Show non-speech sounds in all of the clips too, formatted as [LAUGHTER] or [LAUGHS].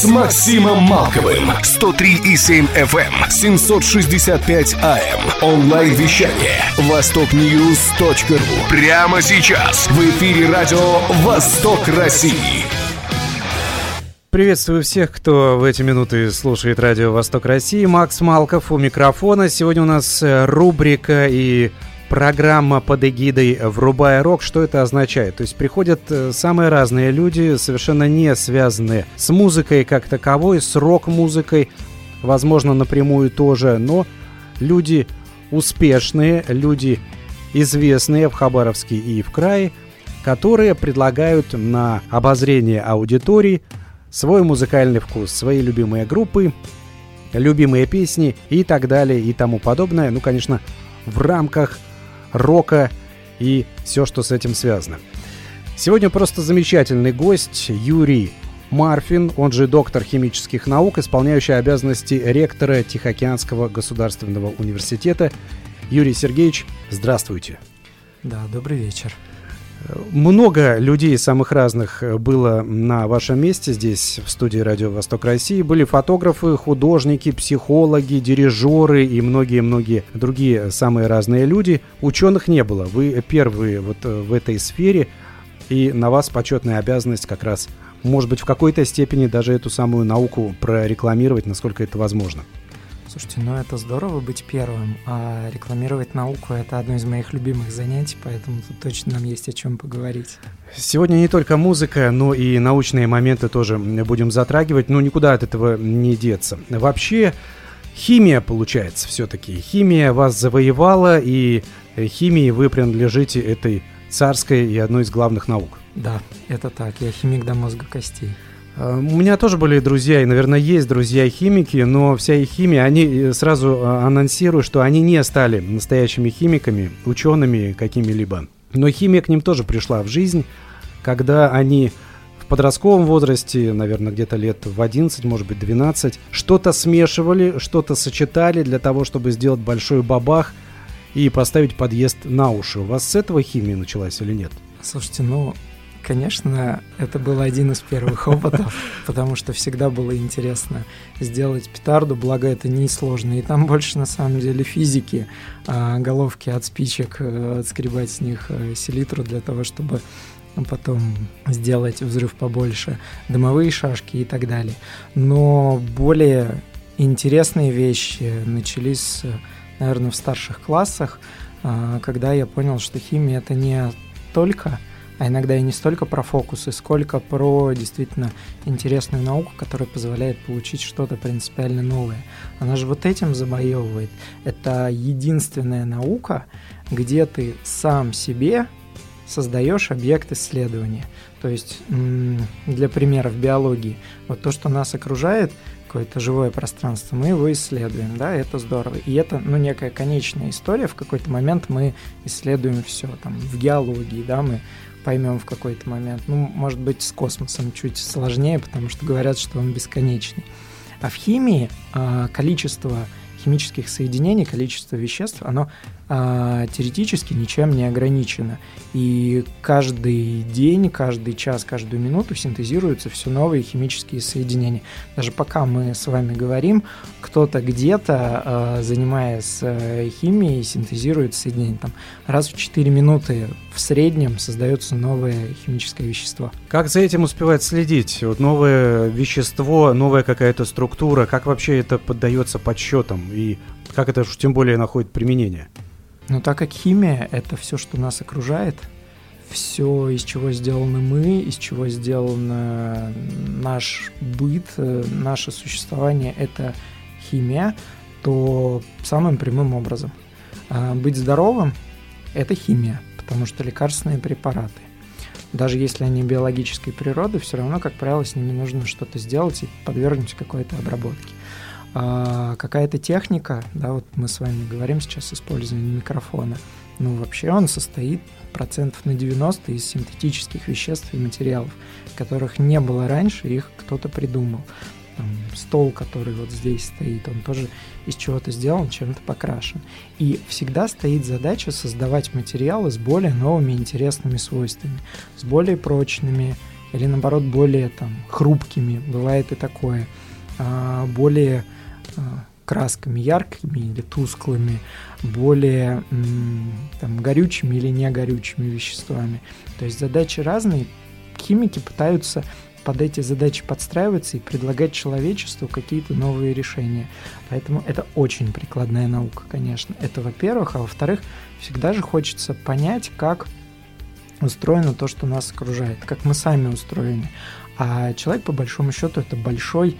с Максимом Малковым. 103,7 FM, 765 AM. Онлайн-вещание. Востокньюз.ру. Прямо сейчас. В эфире радио «Восток России». Приветствую всех, кто в эти минуты слушает радио «Восток России». Макс Малков у микрофона. Сегодня у нас э, рубрика и программа под эгидой «Врубая рок». Что это означает? То есть приходят э, самые разные люди, совершенно не связанные с музыкой как таковой, с рок-музыкой, возможно, напрямую тоже, но люди успешные, люди известные в Хабаровске и в крае, которые предлагают на обозрение аудитории свой музыкальный вкус, свои любимые группы, любимые песни и так далее и тому подобное. Ну, конечно, в рамках рока и все, что с этим связано. Сегодня просто замечательный гость Юрий Марфин, он же доктор химических наук, исполняющий обязанности ректора Тихоокеанского государственного университета. Юрий Сергеевич, здравствуйте. Да, добрый вечер. Много людей самых разных было на вашем месте здесь, в студии Радио Восток России. Были фотографы, художники, психологи, дирижеры и многие-многие другие самые разные люди. Ученых не было. Вы первые вот э, в этой сфере, и на вас почетная обязанность как раз, может быть, в какой-то степени даже эту самую науку прорекламировать, насколько это возможно. Слушайте, ну это здорово быть первым, а рекламировать науку это одно из моих любимых занятий, поэтому тут точно нам есть о чем поговорить. Сегодня не только музыка, но и научные моменты тоже будем затрагивать, но никуда от этого не деться. Вообще, химия получается все-таки. Химия вас завоевала, и химии вы принадлежите этой царской и одной из главных наук. Да, это так. Я химик до мозга костей. Э, у меня тоже были друзья, и, наверное, есть друзья-химики, но вся их химия, они э, сразу э, анонсируют, что они не стали настоящими химиками, учеными какими-либо. Но химия к ним тоже пришла в жизнь, когда они в подростковом возрасте, наверное, где-то лет в 11, может быть, 12, что-то смешивали, что-то сочетали для того, чтобы сделать большой бабах и поставить подъезд на уши. У вас с этого химия началась или нет? Слушайте, ну, Конечно, это был один из первых опытов, [LAUGHS] потому что всегда было интересно сделать петарду, благо это несложно. И там больше на самом деле физики, а, головки от спичек, э, отскребать с них э, селитру для того, чтобы потом сделать взрыв побольше, дымовые шашки и так далее. Но более интересные вещи начались, наверное, в старших классах, а, когда я понял, что химия это не только а иногда и не столько про фокусы, сколько про действительно интересную науку, которая позволяет получить что-то принципиально новое. Она же вот этим забоевывает. Это единственная наука, где ты сам себе создаешь объект исследования. То есть, для примера, в биологии, вот то, что нас окружает, какое-то живое пространство, мы его исследуем, да, это здорово. И это, ну, некая конечная история, в какой-то момент мы исследуем все, там, в геологии, да, мы поймем в какой-то момент. Ну, может быть, с космосом чуть сложнее, потому что говорят, что он бесконечный. А в химии а, количество химических соединений, количество веществ, оно а, теоретически ничем не ограничено. И каждый день, каждый час, каждую минуту синтезируются все новые химические соединения. Даже пока мы с вами говорим, кто-то где-то, а, занимаясь э, химией, синтезирует соединения. Там раз в 4 минуты в среднем создается новое химическое вещество. Как за этим успевать следить? Вот новое вещество, новая какая-то структура, как вообще это поддается подсчетам и как это уж тем более находит применение? Но так как химия — это все, что нас окружает, все, из чего сделаны мы, из чего сделан наш быт, э, наше существование — это химия, то самым прямым образом. А быть здоровым — это химия, потому что лекарственные препараты. Даже если они биологической природы, все равно, как правило, с ними нужно что-то сделать и подвергнуть какой-то обработке а, какая-то техника, да, вот мы с вами говорим сейчас использование микрофона, Ну, вообще он состоит процентов на 90 из синтетических веществ и материалов, которых не было раньше, их кто-то придумал. Там, стол, который вот здесь стоит, он тоже из чего-то сделан, чем-то покрашен. И всегда стоит задача создавать материалы с более новыми интересными свойствами, с более прочными или наоборот более там хрупкими, бывает и такое, а, более красками яркими или тусклыми, более там, горючими или не горючими веществами. То есть задачи разные. Химики пытаются под эти задачи подстраиваться и предлагать человечеству какие-то новые решения. Поэтому это очень прикладная наука, конечно. Это во-первых. А во-вторых, всегда же хочется понять, как устроено то, что нас окружает, как мы сами устроены. А человек, по большому счету, это большой э,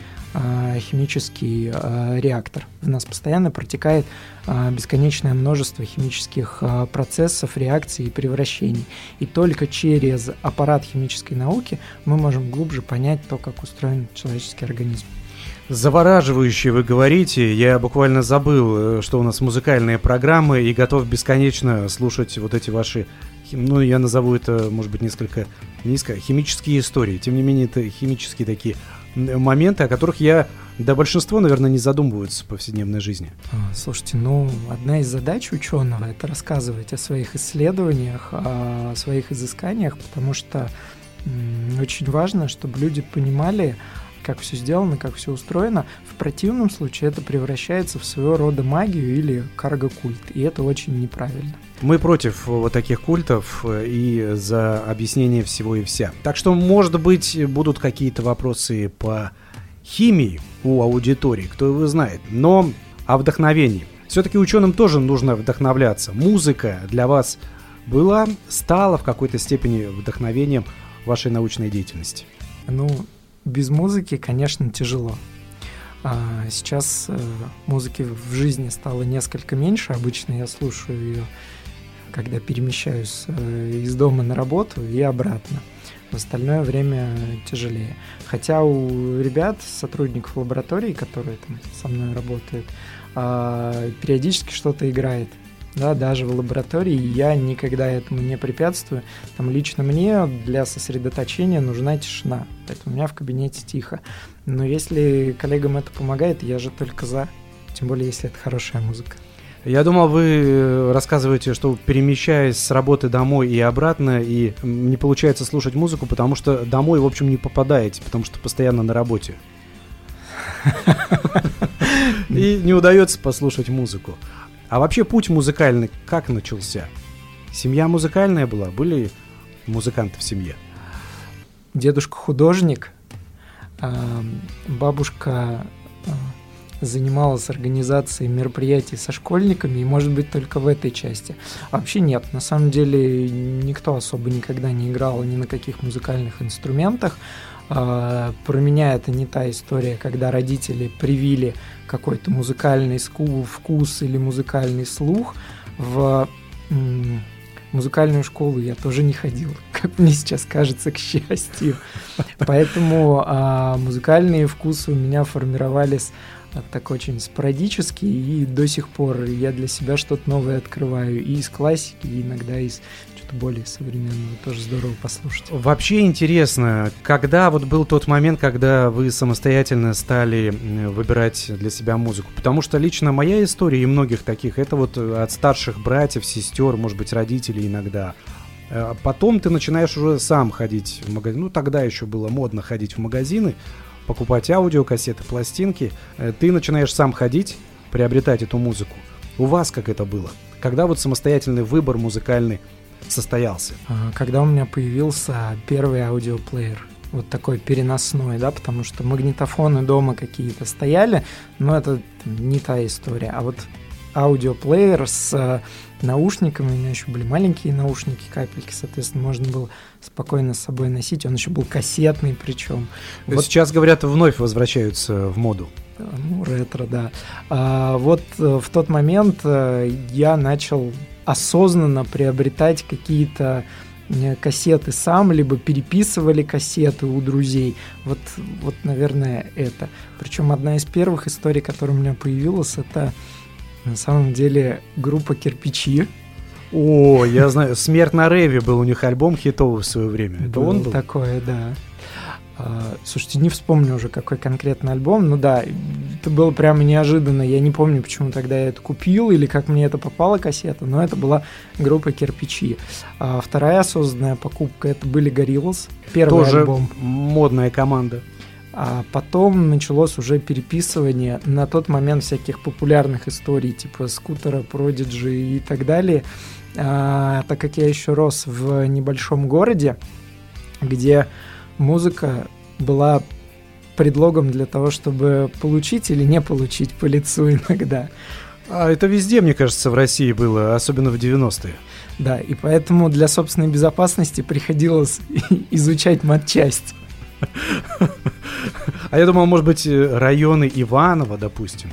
химический э, реактор. В нас постоянно протекает э, бесконечное множество химических процессов, реакций и превращений. И только через аппарат химической науки мы можем глубже понять то, как устроен человеческий организм. Завораживающе вы говорите. Я буквально забыл, э, что у нас музыкальные программы и готов бесконечно слушать вот эти ваши ну, я назову это, может быть, несколько низко, химические истории. Тем не менее, это химические такие моменты, о которых я, да, большинство, наверное, не задумываются в повседневной жизни. А, слушайте, ну, одна из задач ученого — это рассказывать о своих исследованиях, о своих изысканиях, потому что очень важно, чтобы люди понимали, как все сделано, как все устроено. В противном случае это превращается в своего рода магию или карго-культ, и это очень неправильно. Мы против вот таких культов э, и за объяснение всего и вся. Так что, может быть, будут какие-то вопросы по химии у аудитории, кто его знает. Но о вдохновении. Все-таки ученым тоже нужно вдохновляться. Музыка для вас была, стала в какой-то степени вдохновением вашей научной деятельности. Ну, без музыки, конечно, тяжело. А сейчас э, музыки в жизни стало несколько меньше. Обычно я слушаю ее когда перемещаюсь э, из дома на работу и обратно. В остальное время тяжелее. Хотя у ребят, сотрудников лаборатории, которые там со мной работают, а, периодически что-то играет. Да, даже в лаборатории я никогда этому не препятствую. Там лично мне для сосредоточения нужна тишина. Поэтому у меня в кабинете тихо. Но если коллегам это помогает, я же только за. Тем более, если это хорошая музыка. Я думал, вы э, рассказываете, что перемещаясь с работы домой и обратно, и не получается слушать музыку, потому что домой, в общем, не попадаете, потому что постоянно на работе. [LAUGHS] И не удается послушать музыку. А вообще путь музыкальный как начался? Семья музыкальная была? Были музыканты в семье? Дедушка художник, бабушка занималась организацией мероприятий со школьниками, и, может быть, только в этой части. А вообще нет, на самом деле никто особо никогда не играл ни на каких музыкальных инструментах. А, про меня это не та история, когда родители привили какой-то музыкальный вкус или музыкальный слух в музыкальную школу я тоже не ходил, [LAUGHS] как мне сейчас кажется, к счастью. Поэтому а, музыкальные вкусы у меня формировались так очень спорадически, и до сих пор я для себя что-то новое открываю и из классики, и иногда из что-то более современного. Тоже здорово послушать. Вообще интересно, когда вот был тот момент, когда вы самостоятельно стали выбирать для себя музыку? Потому что лично моя история и многих таких, это вот от старших братьев, сестер, может быть, родителей иногда. А потом ты начинаешь уже сам ходить в магазин. Ну, тогда еще было модно ходить в магазины, покупать аудио, кассеты, пластинки, э, ты начинаешь сам ходить, приобретать эту музыку. У вас как это было? Когда вот самостоятельный выбор музыкальный состоялся? А, когда у меня появился первый аудиоплеер, вот такой переносной, да, потому что магнитофоны дома какие-то стояли, но это не та история. А вот аудиоплеер с э, наушниками, у меня еще были маленькие наушники, капельки, соответственно, можно было спокойно с собой носить. Он еще был кассетный причем. Вот сейчас, говорят, вновь возвращаются в моду. Ну, ретро, да. А, вот э, в тот момент э, я начал осознанно приобретать какие-то кассеты сам, либо переписывали кассеты у друзей. Вот, вот, наверное, это. Причем одна из первых историй, которая у меня появилась, это на самом деле группа «Кирпичи». О, я знаю, «Смерть на рейве» был у них альбом хитовый в свое время. Это был он был? такое, да. А, слушайте, не вспомню уже, какой конкретный альбом. Ну да, это было прямо неожиданно. Я не помню, почему тогда я это купил или как мне это попала кассета, но это была группа «Кирпичи». А вторая осознанная покупка — это были «Гориллас». Первый Тоже альбом. модная команда. А потом началось уже переписывание на тот момент всяких популярных историй, типа скутера, продиджи и так далее. А, так как я еще рос в небольшом городе, где музыка была предлогом для того, чтобы получить или не получить по лицу иногда. А это везде, мне кажется, в России было, особенно в 90-е. Да, и поэтому для собственной безопасности приходилось [LAUGHS] изучать матчасть. А я думал, может быть, районы Иваново, допустим.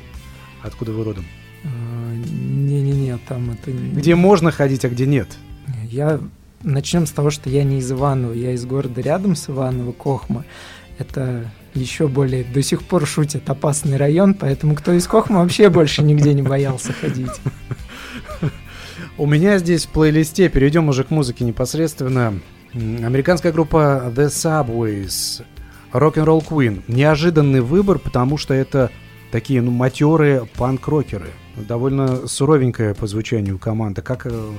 Откуда вы родом? А, Не-не-не, там это... Где можно ходить, а где нет? Я... Начнем с того, что я не из Иванова, я из города рядом с Иваново, Кохма. Это еще более до сих пор шутят опасный район, поэтому кто из Кохма вообще больше нигде не боялся ходить. У меня здесь в плейлисте, перейдем уже к музыке непосредственно. Американская группа The Subways, Rock'n'Roll Queen. Неожиданный выбор, потому что это такие, ну, матерые панк-рокеры. Довольно суровенькая по звучанию команда. Как, э,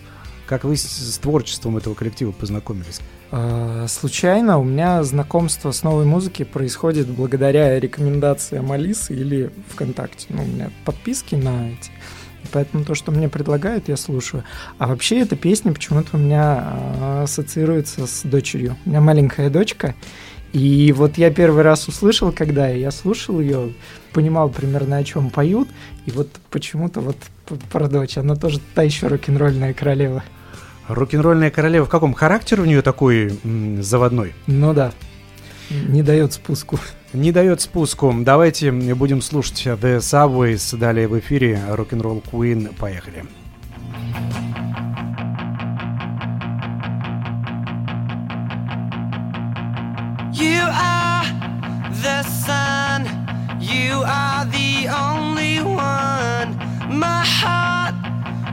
как вы с, с творчеством этого коллектива познакомились? А, Случайно у меня знакомство с новой музыкой происходит благодаря рекомендациям Алисы или ВКонтакте. Ну, у меня подписки на эти. Поэтому то, что мне предлагают, я слушаю. А вообще эта песня почему-то у меня а, ассоциируется с дочерью. У меня маленькая дочка. И вот я первый раз услышал, когда я слушал ее, понимал примерно о чем поют. И вот почему-то вот про дочь, она тоже та еще рок-н-ролльная королева. Рок-н-ролльная королева в каком? Характер у нее такой заводной? Ну да, не дает спуску. Не дает спуску. Давайте будем слушать The Subways далее в эфире. Рок-н-ролл Queen. Поехали. You are the sun. You are the only one. My heart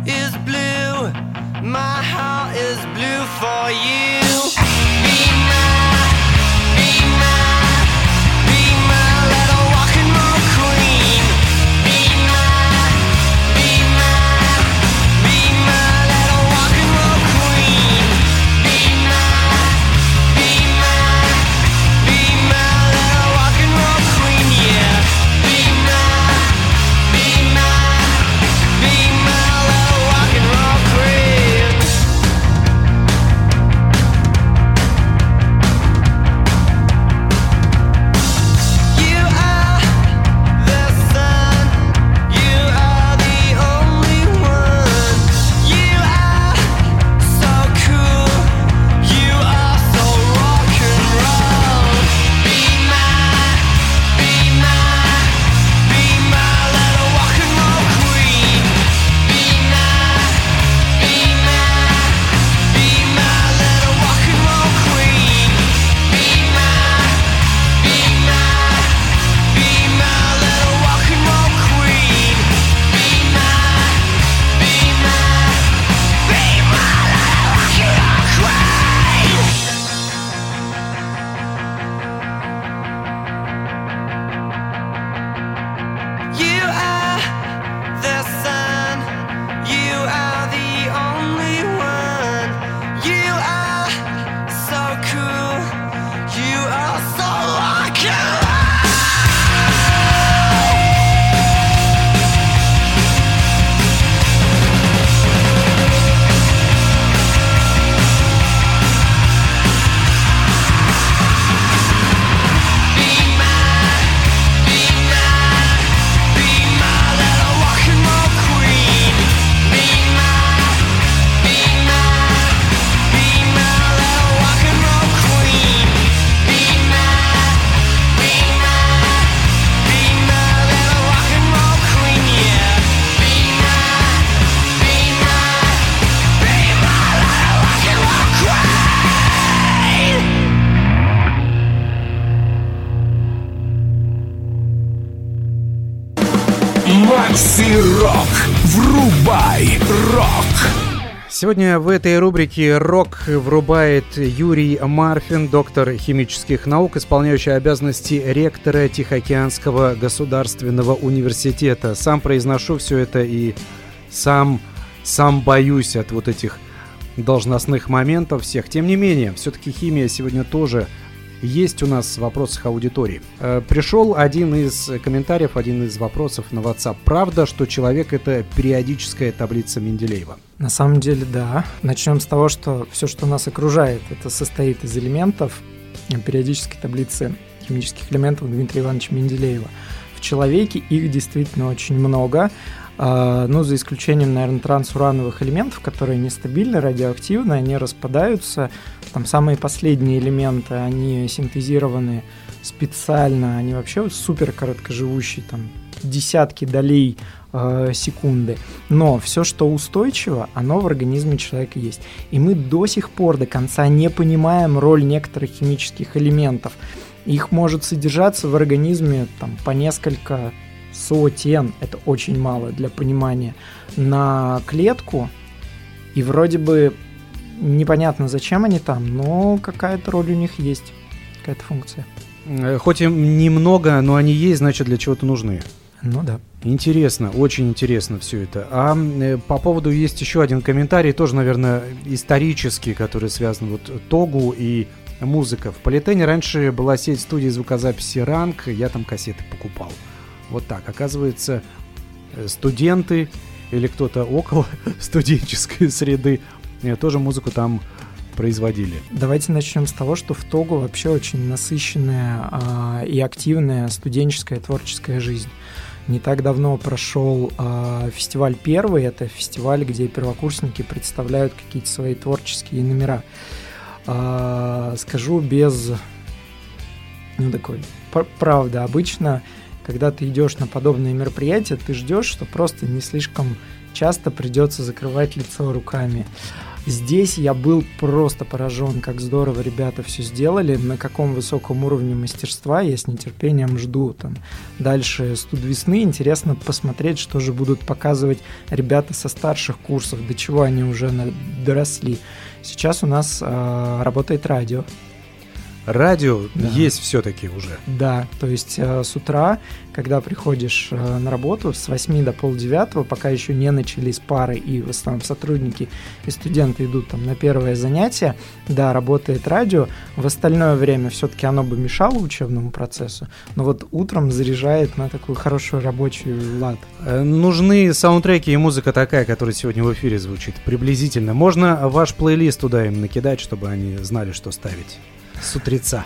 is blue. My heart is blue for you. Be my, Сегодня в этой рубрике «Рок» врубает Юрий Марфин, доктор химических наук, исполняющий обязанности ректора Тихоокеанского государственного университета. Сам произношу все это и сам, сам боюсь от вот этих должностных моментов всех. Тем не менее, все-таки химия сегодня тоже есть у нас в вопросах аудитории. Э, пришел один из комментариев, один из вопросов на WhatsApp. Правда, что человек это периодическая таблица Менделеева? На самом деле, да. Начнем с того, что все, что нас окружает, это состоит из элементов периодической таблицы химических элементов Дмитрия Ивановича Менделеева. В человеке их действительно очень много. А, ну, за исключением, наверное, трансурановых элементов, которые нестабильны, радиоактивны, они распадаются. Там самые последние элементы, они синтезированы специально, они вообще супер короткоживущие, там десятки долей э, секунды. Но все, что устойчиво, оно в организме человека есть. И мы до сих пор до конца не понимаем роль некоторых химических элементов. Их может содержаться в организме там, по несколько сотен, это очень мало для понимания, на клетку, и вроде бы непонятно, зачем они там, но какая-то роль у них есть, какая-то функция. Э, хоть и немного, но они есть, значит, для чего-то нужны. Ну да. Интересно, очень интересно все это. А э, по поводу есть еще один комментарий, тоже, наверное, исторический, который связан вот Тогу и музыка. В Политене раньше была сеть студии звукозаписи Ранг, я там кассеты покупал. Вот так. Оказывается, э, студенты или кто-то около [LAUGHS] студенческой среды тоже музыку там производили. Давайте начнем с того, что в Тогу вообще очень насыщенная а, и активная студенческая творческая жизнь. Не так давно прошел а, фестиваль первый, это фестиваль, где первокурсники представляют какие-то свои творческие номера. А, скажу без, ну такой, правда, обычно когда ты идешь на подобные мероприятия, ты ждешь, что просто не слишком часто придется закрывать лицо руками. Здесь я был просто поражен, как здорово ребята все сделали, на каком высоком уровне мастерства. Я с нетерпением жду там дальше студ весны. Интересно посмотреть, что же будут показывать ребята со старших курсов, до чего они уже доросли. Сейчас у нас э, работает радио. Радио да. есть все-таки уже. Да, то есть э, с утра, когда приходишь э, на работу с 8 до полдевятого, пока еще не начались пары и в основном сотрудники и студенты идут там на первое занятие, да, работает радио. В остальное время все-таки оно бы мешало учебному процессу, но вот утром заряжает на такую хорошую рабочую лад. Э, нужны саундтреки и музыка такая, которая сегодня в эфире звучит, приблизительно. Можно ваш плейлист туда им накидать, чтобы они знали, что ставить с утреца.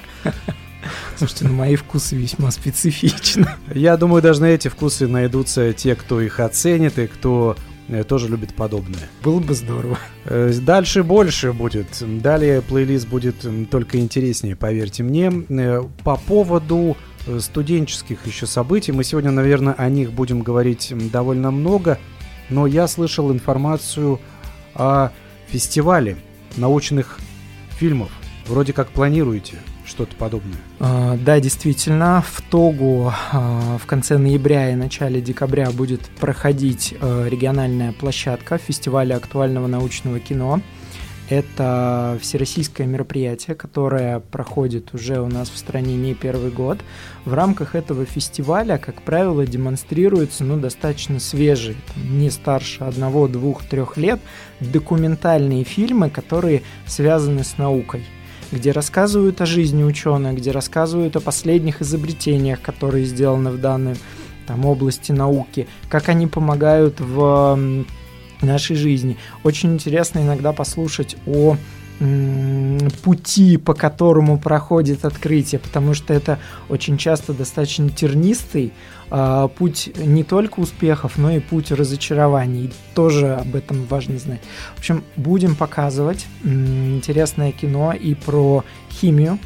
Слушайте, ну мои вкусы весьма специфичны. Я думаю, даже на эти вкусы найдутся те, кто их оценит и кто э, тоже любит подобное. Было бы здорово. Э, дальше больше будет. Далее плейлист будет только интереснее, поверьте мне. Э, по поводу студенческих еще событий, мы сегодня, наверное, о них будем говорить довольно много, но я слышал информацию о фестивале научных фильмов Вроде как планируете что-то подобное. А, да, действительно, в Тогу а, в конце ноября и начале декабря будет проходить а, региональная площадка фестиваля актуального научного кино. Это всероссийское мероприятие, которое проходит уже у нас в стране не первый год. В рамках этого фестиваля, как правило, демонстрируются ну, достаточно свежие, не старше одного, двух, трех лет, документальные фильмы, которые связаны с наукой где рассказывают о жизни ученых, где рассказывают о последних изобретениях, которые сделаны в данной там, области науки, как они помогают в нашей жизни. Очень интересно иногда послушать о пути, по которому проходит открытие, потому что это очень часто достаточно тернистый э, путь не только успехов, но и путь разочарований. Тоже об этом важно знать. В общем, будем показывать интересное кино и про химию,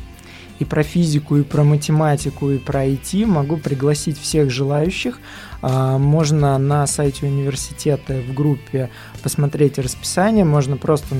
и про физику, и про математику, и про IT. Могу пригласить всех желающих. А, можно на сайте университета в группе посмотреть расписание, можно просто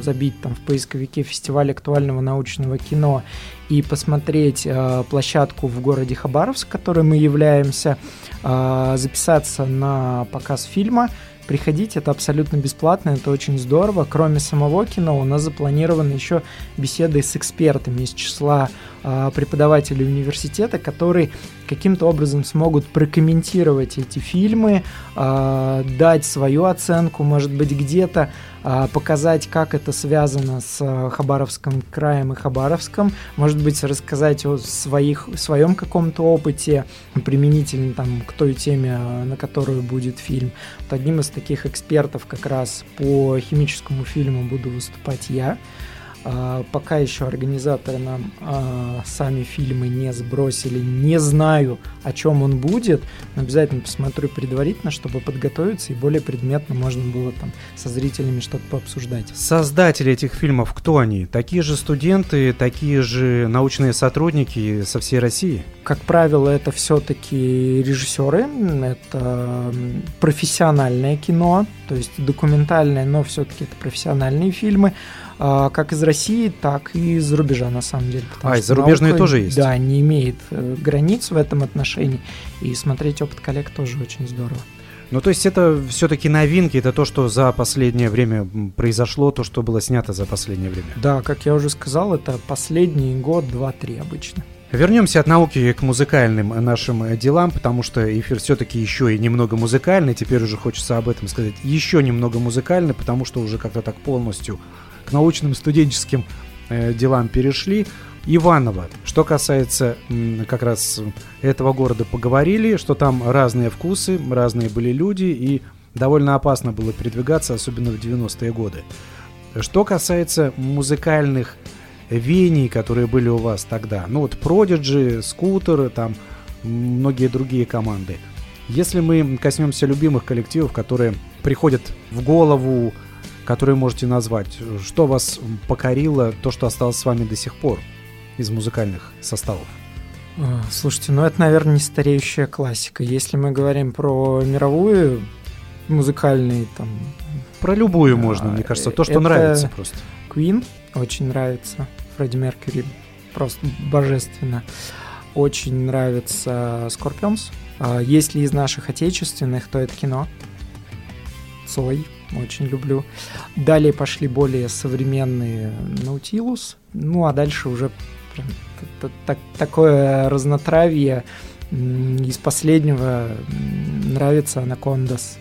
забить там в поисковике фестиваль актуального научного кино и посмотреть а, площадку в городе Хабаровск, которой мы являемся, а, записаться на показ фильма Приходите, это абсолютно бесплатно, это очень здорово. Кроме самого кино, у нас запланированы еще беседы с экспертами из числа э, преподавателей университета, которые каким-то образом смогут прокомментировать эти фильмы, э, дать свою оценку, может быть, где-то показать, как это связано с э, Хабаровским краем и Хабаровском, может быть, рассказать о своих, своем каком-то опыте, применительно там, к той теме, на которую будет фильм. Вот одним из таких экспертов как раз по химическому фильму буду выступать я. А, пока еще организаторы нам а, сами фильмы не сбросили. Не знаю, о чем он будет, но обязательно посмотрю предварительно, чтобы подготовиться и более предметно можно было там со зрителями что-то пообсуждать. Создатели этих фильмов, кто они? Такие же студенты, такие же научные сотрудники со всей России? Как правило, это все-таки режиссеры, это профессиональное кино, то есть документальное, но все-таки это профессиональные фильмы. А, как из России, так и из рубежа, на самом деле. А, и зарубежные тоже есть? Да, не имеет э, границ в этом отношении, и смотреть опыт коллег тоже очень здорово. Ну, то есть это все-таки новинки, это то, что за последнее время произошло, то, что было снято за последнее время. Да, как я уже сказал, это последний год, два-три обычно. Вернемся от науки к музыкальным нашим делам, потому что эфир все-таки еще и немного музыкальный. Теперь уже хочется об этом сказать. Еще немного музыкальный, потому что уже как-то так полностью к научным студенческим э, делам перешли. Иваново. Что касается как раз этого города, поговорили, что там разные вкусы, разные были люди, и довольно опасно было передвигаться, особенно в 90-е годы. Что касается музыкальных вений, которые были у вас тогда, ну вот Prodigy, Скутер, там многие другие команды. Если мы коснемся любимых коллективов, которые приходят в голову которые можете назвать? Что вас покорило, то, что осталось с вами до сих пор из музыкальных составов? А, слушайте, ну это, наверное, не стареющая классика. Если мы говорим про мировую музыкальный там... Про любую можно, мне кажется, то, что нравится просто. Queen очень нравится, Фредди Меркьюри просто божественно. Очень нравится Scorpions. А, если из наших отечественных, то это кино. Цой, очень люблю. Далее пошли более современные Nautilus, ну а дальше уже прям такое разнотравье. Из последнего нравится Анакондас,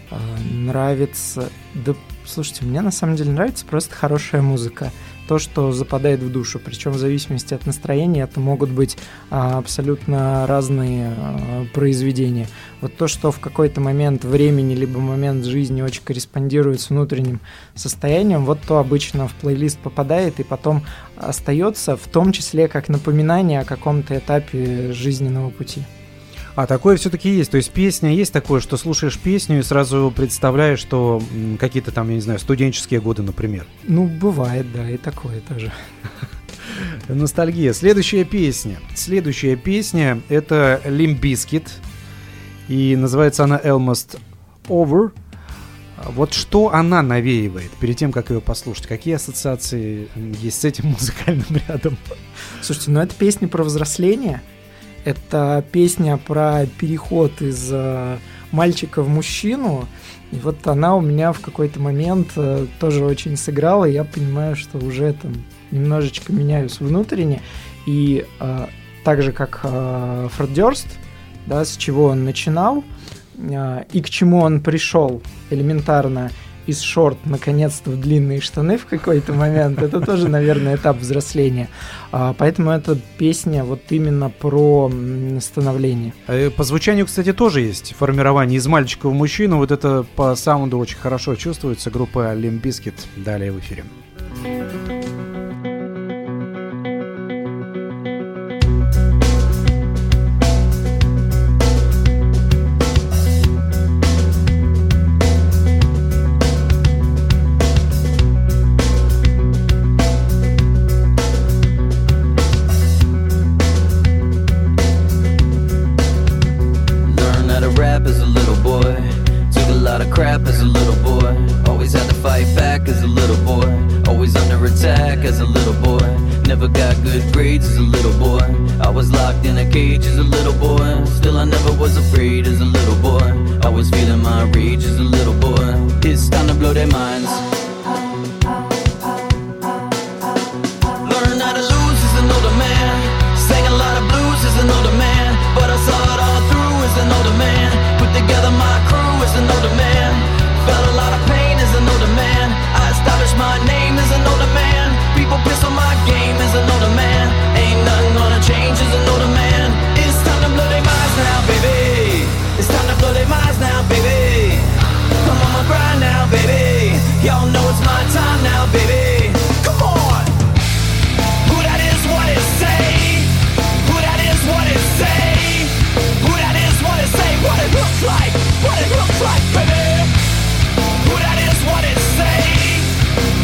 нравится... Да, слушайте, мне на самом деле нравится просто хорошая музыка то, что западает в душу. Причем в зависимости от настроения это могут быть а, абсолютно разные а, произведения. Вот то, что в какой-то момент времени либо момент жизни очень корреспондирует с внутренним состоянием, вот то обычно в плейлист попадает и потом остается, в том числе как напоминание о каком-то этапе жизненного пути. А такое все-таки есть. То есть песня есть такое, что слушаешь песню и сразу представляешь, что какие-то там, я не знаю, студенческие годы, например. Ну, бывает, да, и такое тоже. [LAUGHS] Ностальгия. Следующая песня. Следующая песня это Limbiskit. И называется она Almost Over. Вот что она навеивает перед тем, как ее послушать? Какие ассоциации есть с этим [LAUGHS] музыкальным рядом? Слушайте, ну это песня про взросление – это песня про переход из э, мальчика в мужчину. И вот она у меня в какой-то момент э, тоже очень сыграла. И я понимаю, что уже там немножечко меняюсь внутренне. И э, так же, как э, Фред Дёрст, да, с чего он начинал, э, и к чему он пришел элементарно – из шорт наконец-то в длинные штаны в какой-то момент, это тоже, наверное, этап взросления. А, поэтому эта песня вот именно про становление. Э, по звучанию, кстати, тоже есть формирование из мальчика в мужчину. Вот это по саунду очень хорошо чувствуется. Группа Limp Bizkit далее в эфире. never got good grades as a little boy. I was locked in a cage as a little boy. Still, I never was afraid as a little boy. I was feeling my rage as a little boy. It's time to blow their minds. Baby. Y'all know it's my time now, baby. Come on. Who that is, what it say? Who that is, what it say? Who that is, what it say? What it looks like? What it looks like, baby? Who that is, what it say?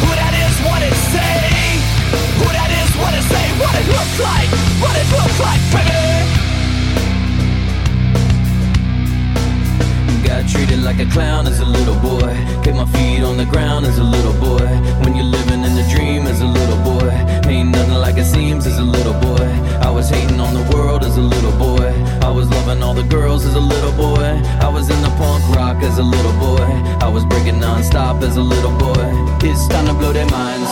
Who that is, what it say? Who that is, what it say? What it looks like? What it looks treated like a clown as a little boy. Kept my feet on the ground as a little boy. When you're living in the dream as a little boy. Ain't nothing like it seems as a little boy. I was hating on the world as a little boy. I was loving all the girls as a little boy. I was in the punk rock as a little boy. I was breaking non-stop as a little boy. It's time to blow their minds.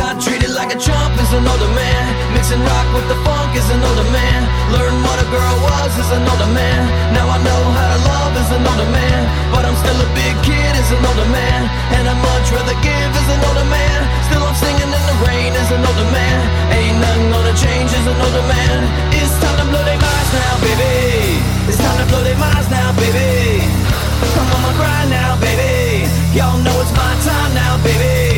Got treated like a chump as an older man. Mixing rock with the funk girl was as an older man. Now I know how to love as an older man. But I'm still a big kid as an older man. And I'd much rather give as an older man. Still I'm singing in the rain as an older man. Ain't nothing gonna change as an older man. It's time to blow their minds now, baby. It's time to blow their minds now, baby. I'm on my grind now, baby. Y'all know it's my time now, baby.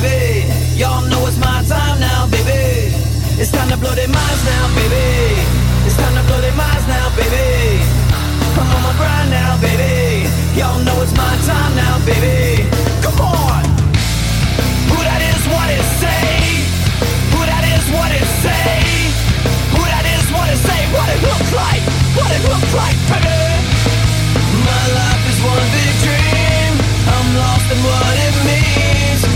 baby. Y'all know it's my time now, baby. It's time to blow their minds now, baby. It's time to blow their minds now, baby. I'm on my grind now, baby. Y'all know it's my time now, baby. Come on. Who that is, what it say? Who that is, what it say? Who that is, what it say? What it looks like? What it looks like, baby? My life is one big dream. I'm lost in what it means.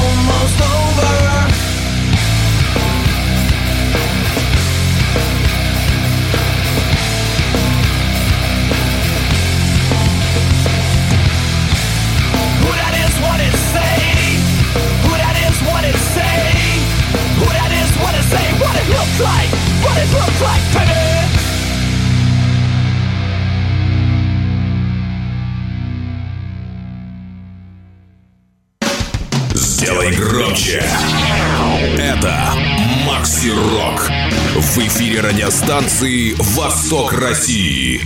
радиостанции «Восток России».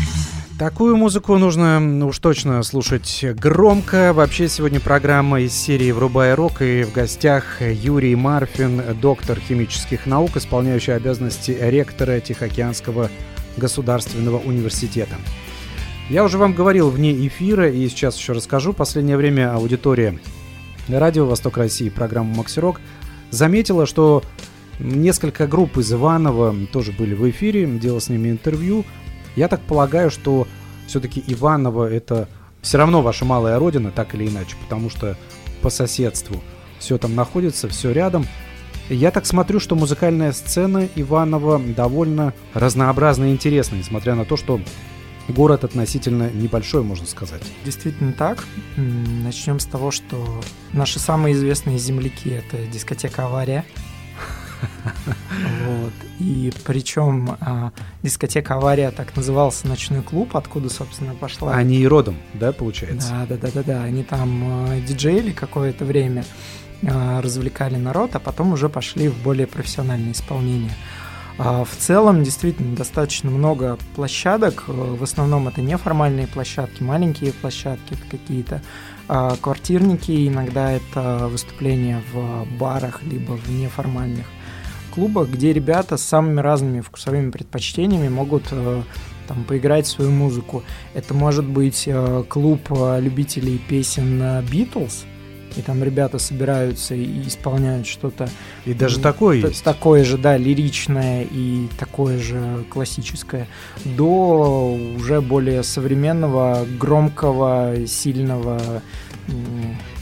Такую музыку нужно ну, уж точно слушать громко. Вообще сегодня программа из серии «Врубай рок» и в гостях Юрий Марфин, доктор химических наук, исполняющий обязанности ректора Тихоокеанского государственного университета. Я уже вам говорил вне эфира и сейчас еще расскажу. Последнее время аудитория радио «Восток России» программу «Макси Рок» заметила, что несколько групп из Иванова тоже были в эфире, делал с ними интервью. Я так полагаю, что все-таки Иваново это все равно ваша малая родина, так или иначе, потому что по соседству все там находится, все рядом. Я так смотрю, что музыкальная сцена Иванова довольно разнообразна и интересна, несмотря на то, что город относительно небольшой, можно сказать. Действительно так. Начнем с того, что наши самые известные земляки — это дискотека «Авария». [LAUGHS] Вот. И причем а, дискотека «Авария» так назывался ночной клуб, откуда, собственно, пошла. Они и родом, да, получается? Да, да, да, да, да. Они там а, диджеили какое-то время, а, развлекали народ, а потом уже пошли в более профессиональное исполнение. А, в целом, действительно, достаточно много площадок. В основном это неформальные площадки, маленькие площадки какие-то. А, квартирники, иногда это выступления в барах, либо в неформальных клубах, где ребята с самыми разными вкусовыми предпочтениями могут э, там поиграть свою музыку. Это может быть э, клуб э, любителей песен Beatles, и там ребята собираются и исполняют что-то. И даже такое т- есть. Такое же, да, лиричное и такое же классическое. До уже более современного, громкого, сильного.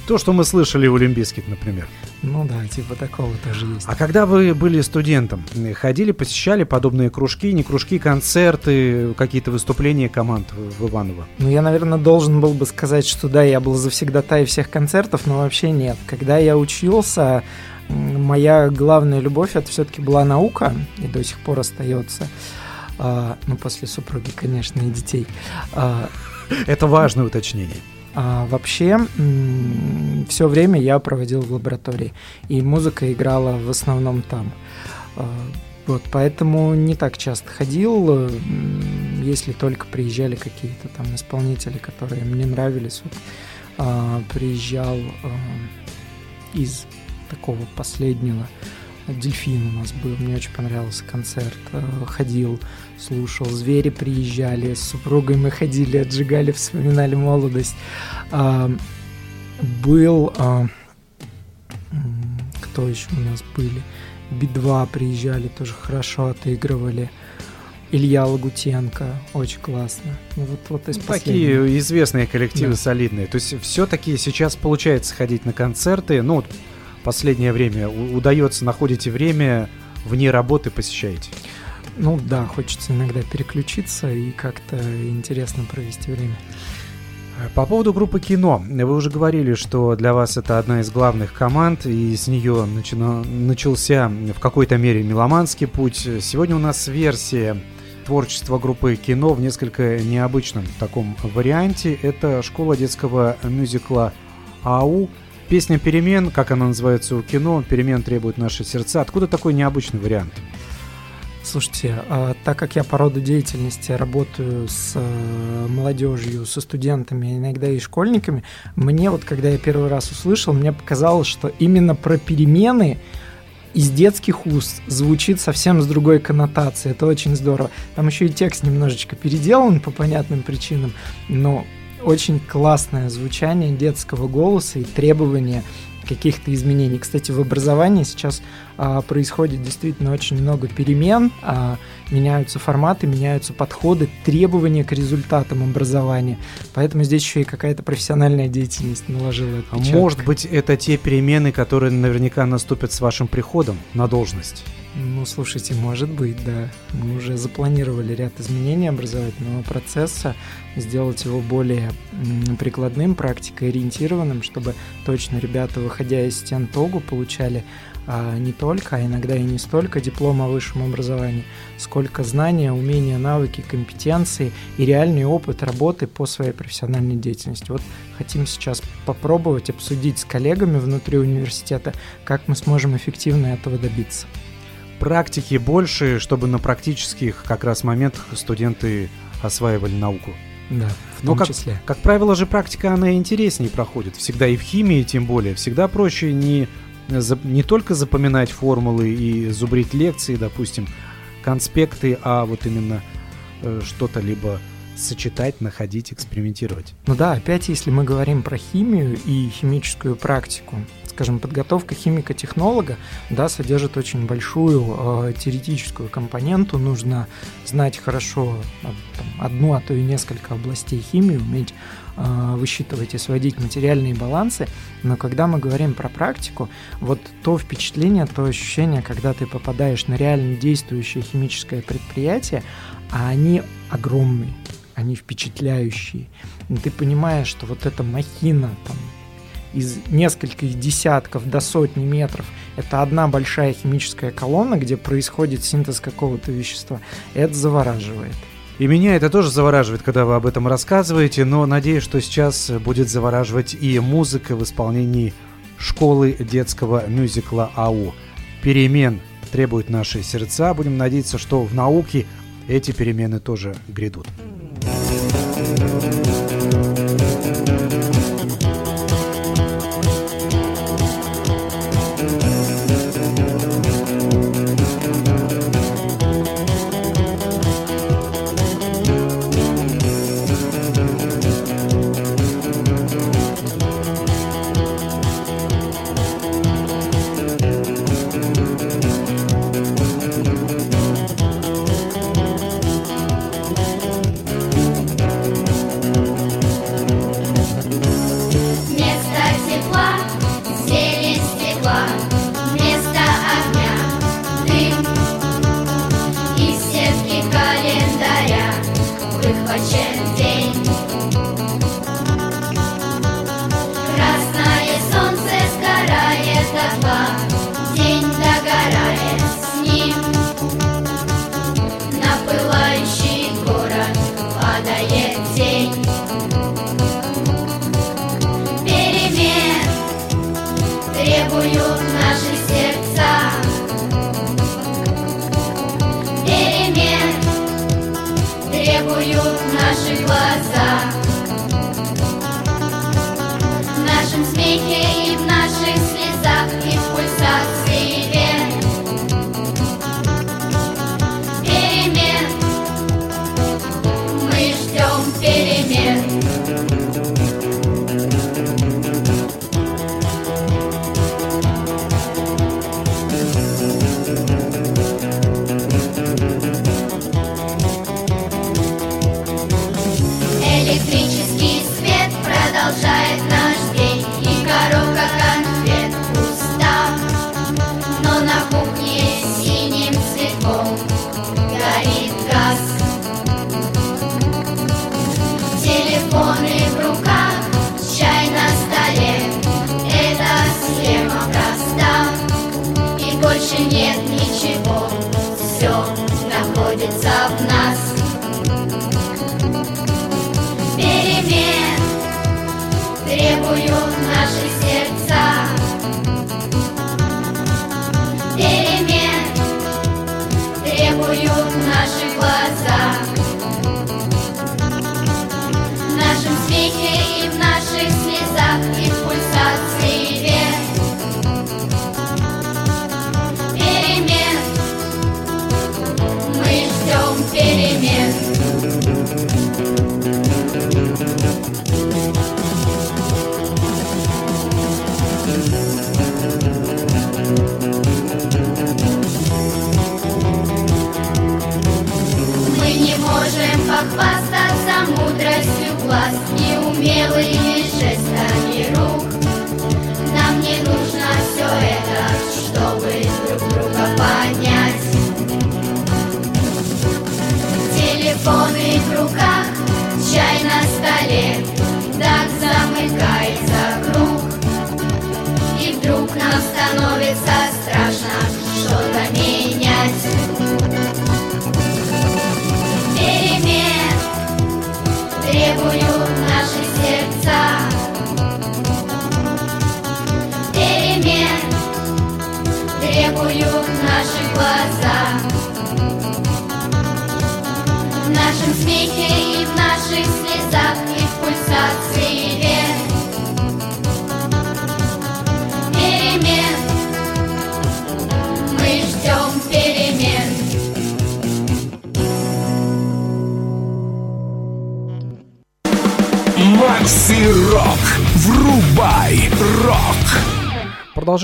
То, что мы слышали у Олимпийских, например. Ну да, типа такого тоже есть. А когда вы были студентом, ходили, посещали подобные кружки, не кружки, концерты, какие-то выступления команд в Иваново? Ну, я, наверное, должен был бы сказать, что да, я был завсегдатай всех концертов, но вообще нет. Когда я учился, моя главная любовь это все-таки была наука, и до сих пор остается. А, ну, после супруги, конечно, и детей. А, Это важное уточнение. А вообще, все время я проводил в лаборатории, и музыка играла в основном там. А, Вот, поэтому не так часто ходил, м, если только приезжали какие-то там исполнители, которые мне нравились. Вот, а, приезжал а, из такого последнего Дельфин у нас был, мне очень понравился концерт. Э, Ходил, слушал. Звери приезжали, с супругой мы ходили, отжигали, вспоминали молодость. А, Был... а, Кто еще у нас были? Би-2 приезжали, тоже хорошо отыгрывали. Илья Лагутенко, очень классно. Ну, вот, вот из Ну, последних. Такие известные коллективы Да. солидные. То есть все-таки сейчас получается ходить на концерты. Ну, вот последнее время удается, находите время вне работы, посещаете. Ну да, хочется иногда переключиться и как-то интересно провести время. По поводу группы кино. Вы уже говорили, что для вас это одна из главных команд, и с нее начался в какой-то мере меломанский путь. Сегодня у нас версия творчества группы кино в несколько необычном таком варианте. Это школа детского мюзикла АУ. Песня «Перемен», как она называется у кино, «Перемен требуют наши сердца». Откуда такой необычный вариант? Слушайте, а, так как я по роду деятельности работаю с э, молодежью, со студентами, иногда и школьниками, мне вот, когда я первый раз услышал, мне показалось, что именно про перемены из детских уст звучит совсем с другой коннотацией. Это очень здорово. Там еще и текст немножечко переделан по понятным причинам, но очень классное звучание детского голоса и требования каких-то изменений. Кстати, в образовании сейчас а, происходит действительно очень много перемен, а, меняются форматы, меняются подходы, требования к результатам образования. Поэтому здесь еще и какая-то профессиональная деятельность наложила А отпечаток. Может быть, это те перемены, которые наверняка наступят с вашим приходом на должность? Ну, слушайте, может быть, да. Мы уже запланировали ряд изменений образовательного процесса, сделать его более прикладным, практикоориентированным, чтобы точно ребята, выходя из стен ТОГУ, получали а, не только, а иногда и не столько диплом о высшем образовании, сколько знания, умения, навыки, компетенции и реальный опыт работы по своей профессиональной деятельности. Вот хотим сейчас попробовать обсудить с коллегами внутри университета, как мы сможем эффективно этого добиться. Практики больше, чтобы на практических как раз моментах студенты осваивали науку. Да, в том как- числе. Как правило же практика, она интереснее проходит. Всегда и в химии тем более. Всегда проще не, не только запоминать формулы и зубрить лекции, допустим, конспекты, а вот именно э, что-то либо сочетать, находить, экспериментировать. Ну да, опять если мы говорим про химию и химическую практику, скажем, подготовка химика-технолога, да, содержит очень большую э, теоретическую компоненту. Нужно знать хорошо а, там, одну, а то и несколько областей химии, уметь э, высчитывать и сводить материальные балансы. Но когда мы говорим про практику, вот то впечатление, то ощущение, когда ты попадаешь на реально действующее химическое предприятие, а они огромные, они впечатляющие. И ты понимаешь, что вот эта махина там из нескольких десятков до сотни метров это одна большая химическая колонна, где происходит синтез какого-то вещества. Это завораживает. И меня это тоже завораживает, когда вы об этом рассказываете, но надеюсь, что сейчас будет завораживать и музыка в исполнении школы детского мюзикла АУ. Перемен требуют наши сердца. Будем надеяться, что в науке эти перемены тоже грядут.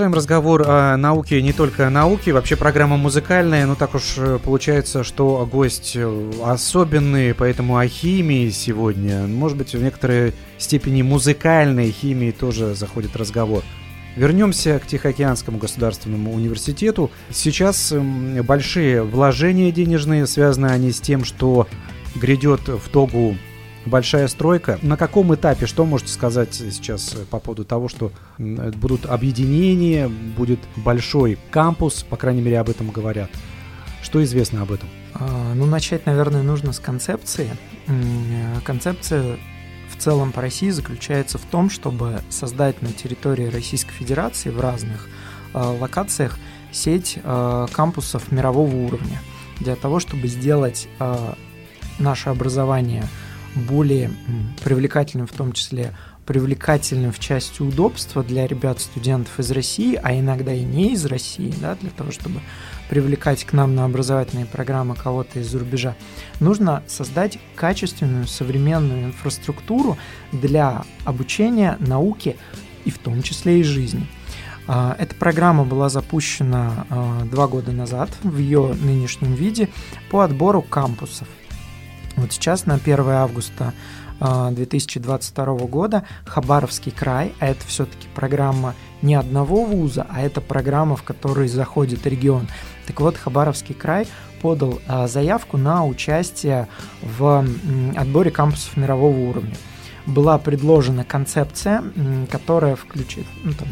Продолжаем разговор о науке, не только о науке. Вообще программа музыкальная, но так уж э, получается, что гость э, особенный, поэтому о химии сегодня. Может быть, в некоторой степени музыкальной химии тоже заходит разговор. Вернемся к Тихоокеанскому государственному университету. Сейчас эм, большие вложения денежные, связаны они с тем, что грядет в Тогу большая стройка. На каком этапе, что можете сказать сейчас э, по поводу того, что м, будут объединения, будет большой кампус, по крайней мере, об этом говорят. Что известно об этом? А, Ну, начать, наверное, нужно с концепции. Э, Концепция в целом по России заключается в том, чтобы создать на территории Российской Федерации в разных э, локациях сеть э, кампусов мирового уровня для того, чтобы сделать э, наше образование более привлекательным, в том числе привлекательным в части удобства для ребят, студентов из России, а иногда и не из России, да, для того, чтобы привлекать к нам на образовательные программы кого-то из-за рубежа, нужно создать качественную современную инфраструктуру для обучения науке и в том числе и жизни. А, Эта программа была запущена а, два года назад в ее нынешнем виде по отбору кампусов. Вот сейчас на 1 августа а, 2022 года Хабаровский край, а это все-таки программа не одного вуза, а это программа, в которой заходит регион. Так вот, Хабаровский край подал а, заявку на участие в отборе кампусов мирового уровня. Была предложена концепция, которая включит, ну, там,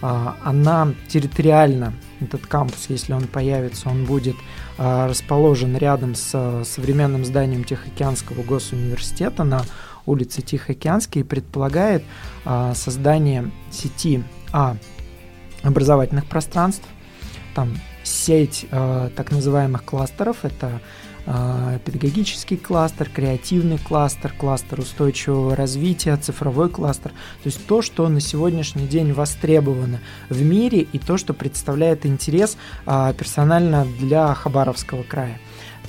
а, она территориально, этот кампус, если он появится, он будет расположен рядом с а, современным зданием Тихоокеанского госуниверситета на улице Тихоокеанский и предполагает а, создание сети а, образовательных пространств, там сеть так называемых кластеров, это педагогический кластер, креативный кластер, кластер устойчивого развития, цифровой кластер, то есть то, что на сегодняшний день востребовано в мире и то, что представляет интерес э, персонально для Хабаровского края.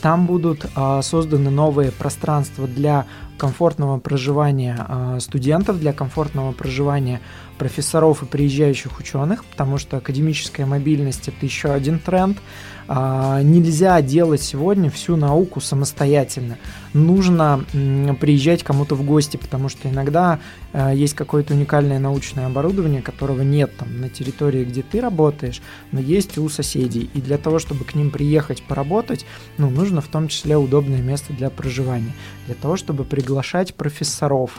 Там будут э, созданы новые пространства для комфортного проживания э, студентов, для комфортного проживания профессоров и приезжающих ученых, потому что академическая мобильность это еще один тренд. А, Нельзя делать сегодня всю науку самостоятельно. Нужно приезжать кому-то в гости, потому что иногда э, есть какое-то уникальное научное оборудование, которого нет там на территории, где ты работаешь, но есть у соседей. И для того, чтобы к ним приехать поработать, ну, нужно в том числе удобное место для проживания. Для того, чтобы приглашать профессоров,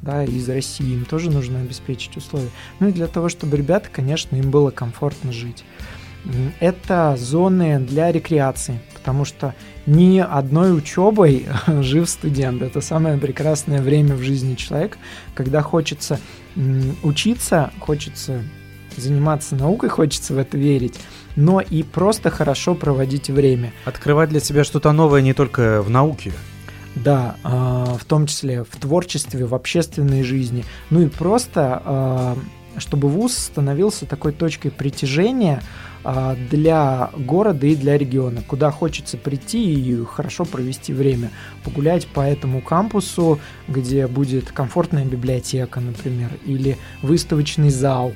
да, из России, им тоже нужно обеспечить условия. Ну и для того, чтобы ребята, конечно, им было комфортно жить. Это зоны для рекреации, потому что ни одной учебой [LAUGHS] жив студент. Это самое прекрасное время в жизни человека, когда хочется учиться, хочется заниматься наукой, хочется в это верить, но и просто хорошо проводить время. Открывать для себя что-то новое не только в науке. Да, а, в том числе в творчестве, в общественной жизни. Ну и просто, а, чтобы вуз становился такой точкой притяжения а, для города и для региона, куда хочется прийти и хорошо провести время, погулять по этому кампусу, где будет комфортная библиотека, например, или выставочный зал,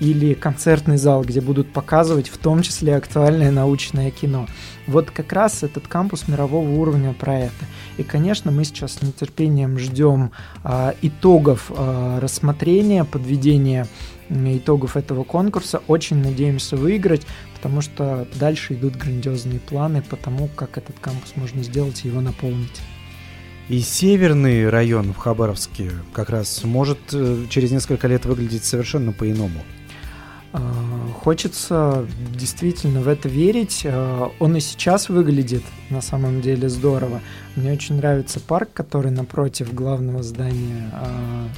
или концертный зал, где будут показывать в том числе актуальное научное кино. Вот как раз этот кампус мирового уровня про это. И, конечно, мы сейчас с нетерпением ждем а, итогов а, рассмотрения, подведения итогов этого конкурса. Очень надеемся выиграть, потому что дальше идут грандиозные планы по тому, как этот кампус можно сделать и его наполнить. И северный район в Хабаровске как раз может э, через несколько лет выглядеть совершенно по-иному. А, Хочется действительно в это верить. А, Он и сейчас выглядит на самом деле здорово. Мне очень нравится парк, который напротив главного здания а,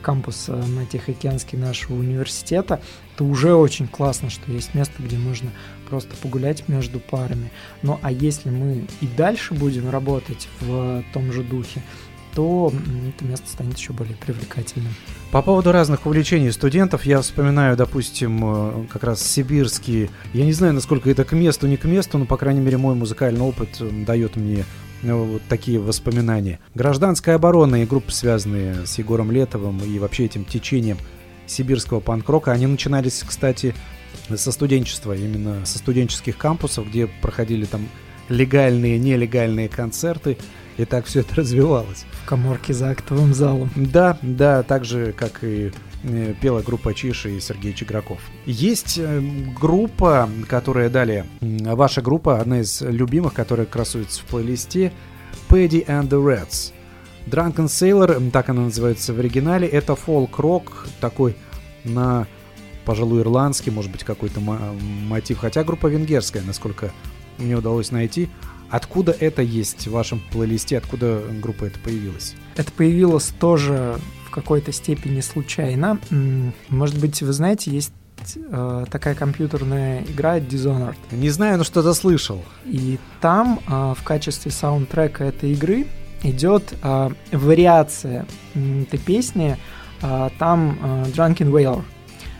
кампуса на Тихоокеанске нашего университета. Это уже очень классно, что есть место, где можно просто погулять между парами. Ну а если мы и дальше будем работать в том же духе, то это место станет еще более привлекательным. По поводу разных увлечений студентов, я вспоминаю, допустим, э, как раз сибирские. Я не знаю, насколько это к месту, не к месту, но, по крайней мере, мой музыкальный опыт э, дает мне э, вот такие воспоминания. Гражданская оборона и группы, связанные с Егором Летовым и вообще этим течением сибирского панк-рока, они начинались, кстати, со студенчества, именно со студенческих кампусов, где проходили там легальные, нелегальные концерты, и так все это развивалось. В коморке за актовым залом. Да, да, так же, как и э, пела группа Чиши и Сергей Чиграков. Есть э, группа, которая далее, ваша группа, одна из любимых, которая красуется в плейлисте, Paddy and the Reds. Drunken Sailor, так она называется в оригинале, это фолк-рок такой на, пожалуй, ирландский, может быть, какой-то мотив, хотя группа венгерская, насколько мне удалось найти. Откуда это есть в вашем плейлисте, откуда группа это появилась? Это появилось тоже в какой-то степени случайно. Может быть, вы знаете, есть э, такая компьютерная игра Dishonored. Не знаю, но что-то слышал. И там э, в качестве саундтрека этой игры идет э, вариация этой песни. Э, там э, Drunken Whaler.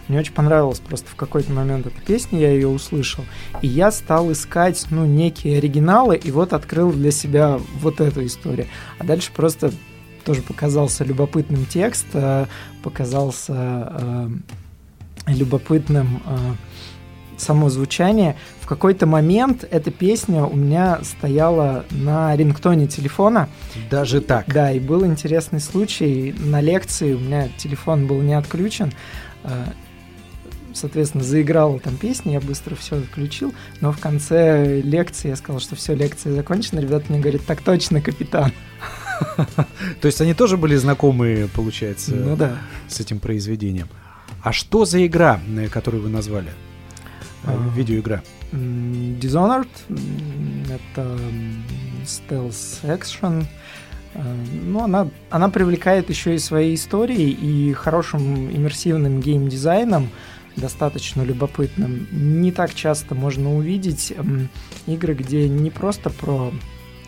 Мне очень понравилась просто в какой-то момент эта песня, я ее услышал. И я стал искать, ну, некие оригиналы, и вот открыл для себя вот эту историю. А дальше просто тоже показался любопытным текст, э, показался э, любопытным э, само звучание. В какой-то момент эта песня у меня стояла на рингтоне телефона. Даже так? Да, и был интересный случай. На лекции у меня телефон был не отключен соответственно, заиграла там песня, я быстро все отключил, но в конце лекции я сказал, что все, лекция закончена, ребята мне говорят, так точно, капитан. [LAUGHS] То есть они тоже были знакомы, получается, ну, да. с этим произведением. А что за игра, э, которую вы назвали? Э, а, Видеоигра. Dishonored — это stealth action. Э, ну, она, она привлекает еще и своей историей и хорошим иммерсивным геймдизайном достаточно любопытным. Не так часто можно увидеть игры, где не просто про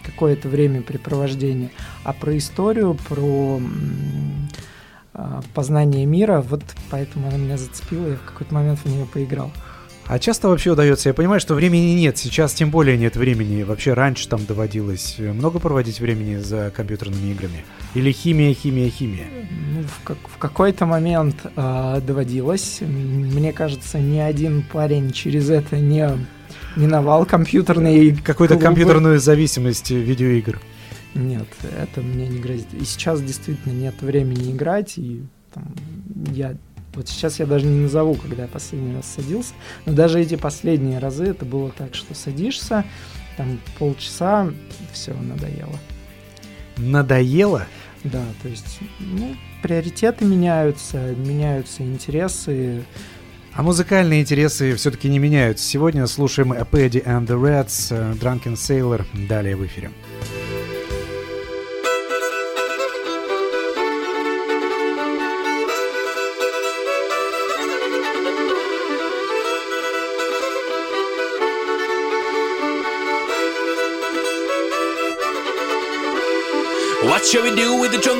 какое-то времяпрепровождение, а про историю, про а, познание мира. Вот поэтому она меня зацепила, я в какой-то момент в нее поиграл. А часто вообще удается, я понимаю, что времени нет, сейчас тем более нет времени. Вообще раньше там доводилось много проводить времени за компьютерными играми? Или химия, химия, химия? Ну, в, как, в какой-то момент э, доводилось. Мне кажется, ни один парень через это не миновал компьютерные Какую-то компьютерную зависимость видеоигр. Нет, это мне не грозит. И сейчас действительно нет времени играть, и там, я вот сейчас я даже не назову, когда я последний раз садился, но даже эти последние разы это было так, что садишься, там полчаса, все, надоело. Надоело? Да, то есть, ну, приоритеты меняются, меняются интересы. А музыкальные интересы все-таки не меняются. Сегодня слушаем Apedi and the Reds, э, Drunken Sailor, далее в эфире. What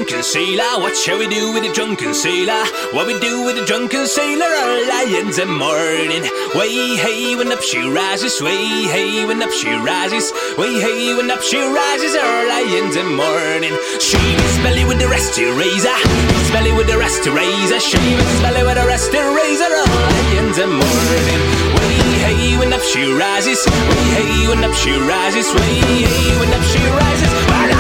drunken sailor? What shall we do with the drunken sailor? What we do with the drunken sailor? Our lions and morning. Way hey when up she rises. Way hey when up she rises. Way hey when up she rises. Our lions and morning. She is smelly with the rest to razor. Smelly with the rest to razor. She is smelly with the rest to razor. Our lions and morning. Way hey when up she rises. Way hey when up she rises. Way hey when up she rises.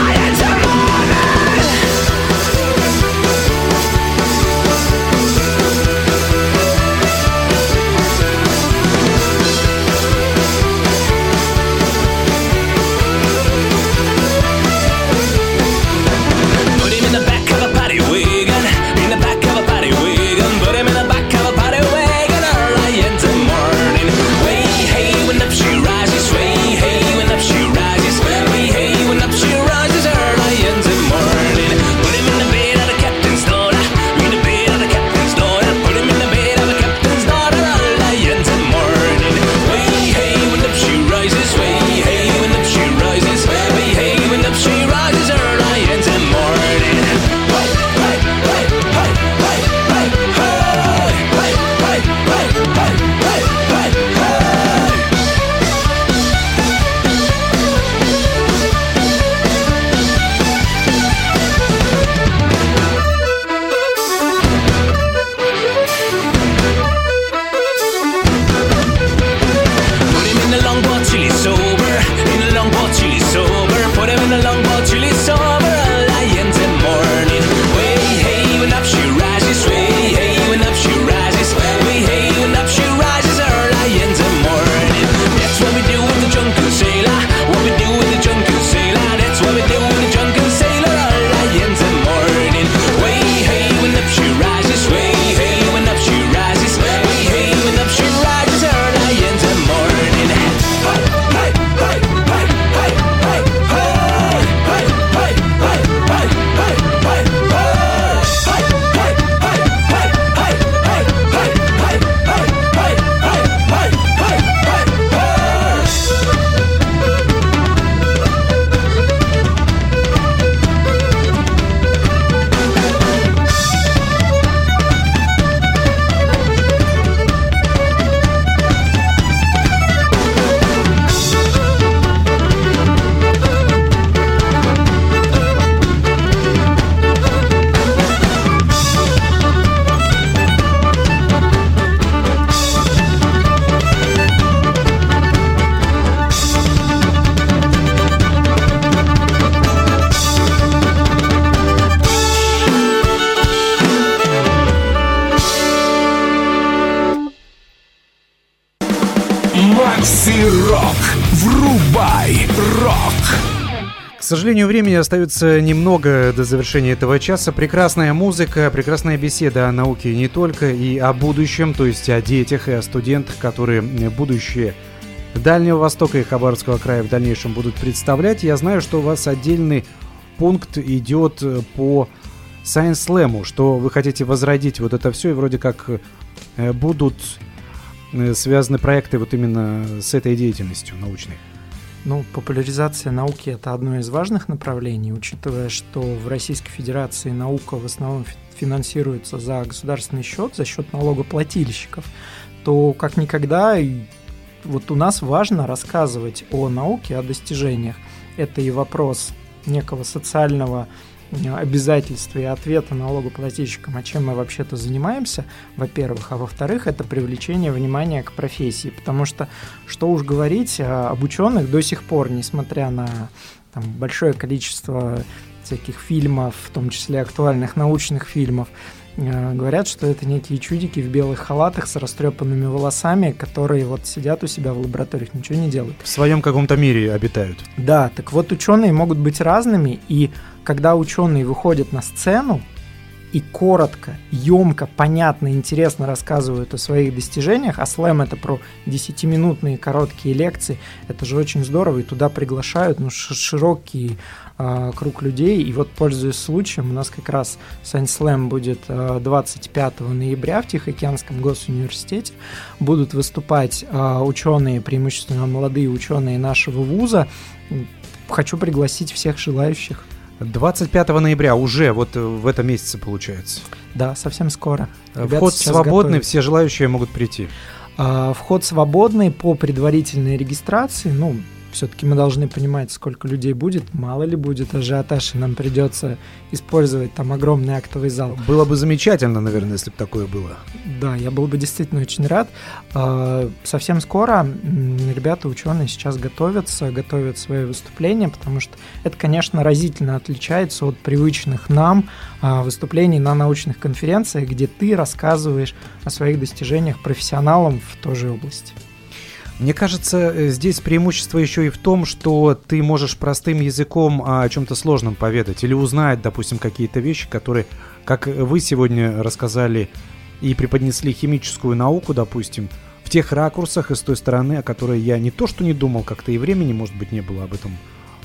Макси Рок. Врубай рок. К сожалению, времени остается немного до завершения этого часа. Прекрасная музыка, прекрасная беседа о науке не только и о будущем, то есть о детях и о студентах, которые будущее Дальнего Востока и Хабаровского края в дальнейшем будут представлять. Я знаю, что у вас отдельный пункт идет по Science Slam, что вы хотите возродить вот это все, и вроде как э, будут связаны проекты вот именно с этой деятельностью научной. Ну, популяризация науки – это одно из важных направлений, учитывая, что в Российской Федерации наука в основном финансируется за государственный счет, за счет налогоплательщиков, то как никогда вот у нас важно рассказывать о науке, о достижениях. Это и вопрос некого социального обязательства и ответа налогоплательщикам, а чем мы вообще-то занимаемся, во-первых, а во-вторых, это привлечение внимания к профессии, потому что, что уж говорить, а, об ученых до сих пор, несмотря на там, большое количество всяких фильмов, в том числе актуальных научных фильмов, а, говорят, что это некие чудики в белых халатах с растрепанными волосами, которые вот сидят у себя в лабораториях, ничего не делают. В своем каком-то мире обитают. Да, так вот ученые могут быть разными, и когда ученые выходят на сцену и коротко, емко, понятно, интересно рассказывают о своих достижениях, а слэм это про 10-минутные короткие лекции, это же очень здорово, и туда приглашают ну, широкий э, круг людей, и вот, пользуясь случаем, у нас как раз Science Slam будет э, 25 ноября в Тихоокеанском госуниверситете, будут выступать э, ученые, преимущественно молодые ученые нашего вуза, хочу пригласить всех желающих. 25 ноября уже вот э, в этом месяце получается. Да, совсем скоро. Э, Ребята Вход свободный, готовят. все желающие могут прийти. А, вход свободный по предварительной регистрации. Ну, все-таки мы должны понимать, сколько людей будет, мало ли будет ажиотаж, и нам придется использовать там огромный актовый зал. Было бы замечательно, наверное, если бы такое было. Да, я был бы действительно очень рад. А, совсем скоро ребята, ученые сейчас готовятся, готовят свои выступления, потому что это, конечно, разительно отличается от привычных нам а, выступлений на научных конференциях, где ты рассказываешь о своих достижениях профессионалам в той же области. Мне кажется, э, здесь преимущество еще и в том, что ты можешь простым языком о чем-то сложном поведать или узнать, допустим, какие-то вещи, которые, как вы сегодня рассказали и преподнесли химическую науку, допустим, в тех ракурсах и с той стороны, о которой я не то что не думал, как-то и времени, может быть, не было об этом